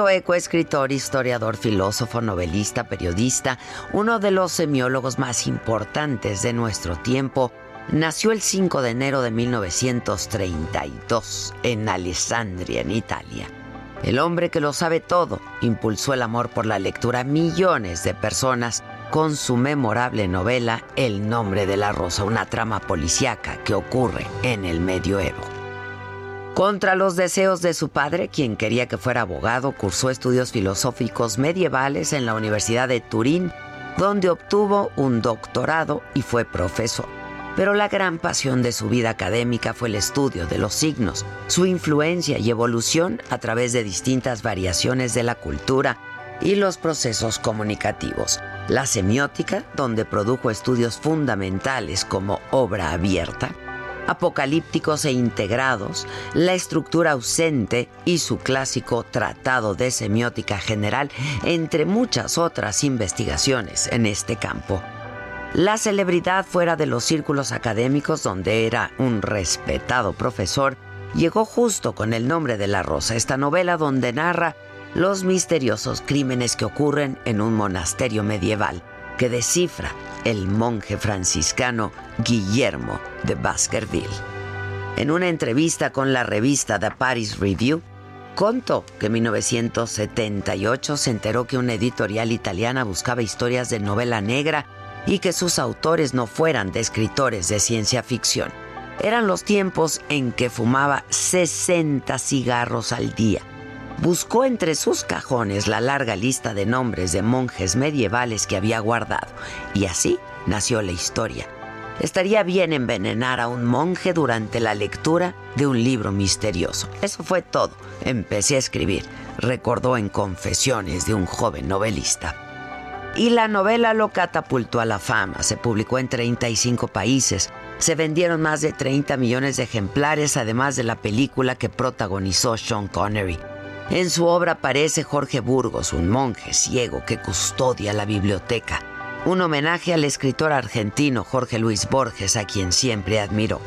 Humberto Eco, escritor, historiador, filósofo, novelista, periodista, uno de los semiólogos más importantes de nuestro tiempo, nació el 5 de enero de 1932 en Alessandria, en Italia. El hombre que lo sabe todo impulsó el amor por la lectura a millones de personas con su memorable novela El nombre de la rosa, una trama policíaca que ocurre en el medioevo. Contra los deseos de su padre, quien quería que fuera abogado, cursó estudios filosóficos medievales en la Universidad de Turín, donde obtuvo un doctorado y fue profesor. Pero la gran pasión de su vida académica fue el estudio de los signos, su influencia y evolución a través de distintas variaciones de la cultura y los procesos comunicativos. La semiótica, donde produjo estudios fundamentales como obra abierta, apocalípticos e integrados, la estructura ausente y su clásico Tratado de Semiótica General, entre muchas otras investigaciones en este campo. La celebridad fuera de los círculos académicos, donde era un respetado profesor, llegó justo con el nombre de La Rosa, esta novela donde narra los misteriosos crímenes que ocurren en un monasterio medieval que descifra el monje franciscano Guillermo de Baskerville. En una entrevista con la revista The Paris Review, contó que en 1978 se enteró que una editorial italiana buscaba historias de novela negra y que sus autores no fueran de escritores de ciencia ficción. Eran los tiempos en que fumaba 60 cigarros al día buscó entre sus cajones la larga lista de nombres de monjes medievales que había guardado, y así nació la historia. Estaría bien envenenar a un monje durante la lectura de un libro misterioso. Eso fue todo. Empecé a escribir, recordó en Confesiones de un joven novelista. Y la novela lo catapultó a la fama. Se publicó en 35 países. Se vendieron más de 30 millones de ejemplares, además de la película que protagonizó Sean Connery. En su obra aparece Jorge Burgos, un monje ciego que custodia la biblioteca, un homenaje al escritor argentino Jorge Luis Borges, a quien siempre admiró.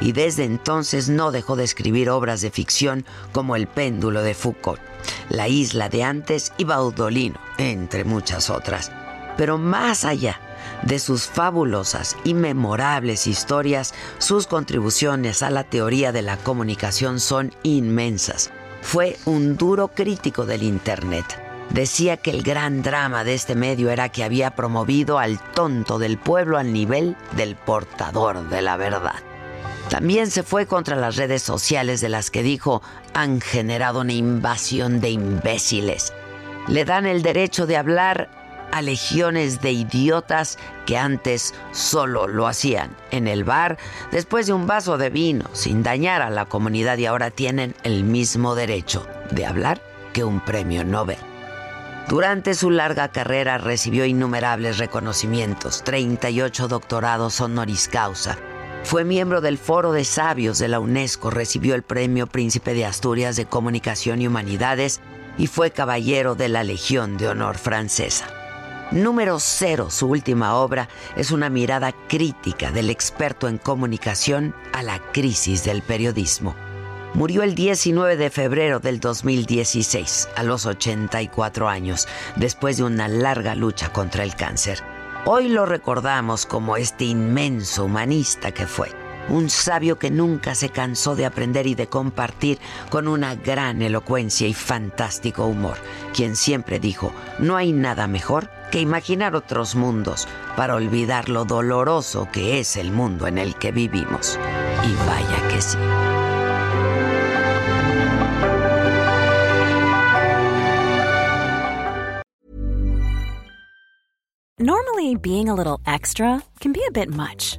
Y desde entonces no dejó de escribir obras de ficción como El péndulo de Foucault, La isla de antes y Baudolino, entre muchas otras. Pero más allá de sus fabulosas y memorables historias, sus contribuciones a la teoría de la comunicación son inmensas fue un duro crítico del Internet. Decía que el gran drama de este medio era que había promovido al tonto del pueblo al nivel del portador de la verdad. También se fue contra las redes sociales de las que dijo han generado una invasión de imbéciles. Le dan el derecho de hablar a legiones de idiotas que antes solo lo hacían en el bar después de un vaso de vino sin dañar a la comunidad y ahora tienen el mismo derecho de hablar que un premio Nobel. Durante su larga carrera recibió innumerables reconocimientos, 38 doctorados honoris causa. Fue miembro del Foro de Sabios de la UNESCO, recibió el Premio Príncipe de Asturias de Comunicación y Humanidades y fue caballero de la Legión de Honor francesa. Número cero, su última obra, es una mirada crítica del experto en comunicación a la crisis del periodismo. Murió el 19 de febrero del 2016, a los 84 años, después de una larga lucha contra el cáncer. Hoy lo recordamos como este inmenso humanista que fue. Un sabio que nunca se cansó de aprender y de compartir con una gran elocuencia y fantástico humor, quien siempre dijo, no hay nada mejor que imaginar otros mundos para olvidar lo doloroso que es el mundo en el que vivimos. Y vaya que sí. Normally, being a little extra can be a bit much,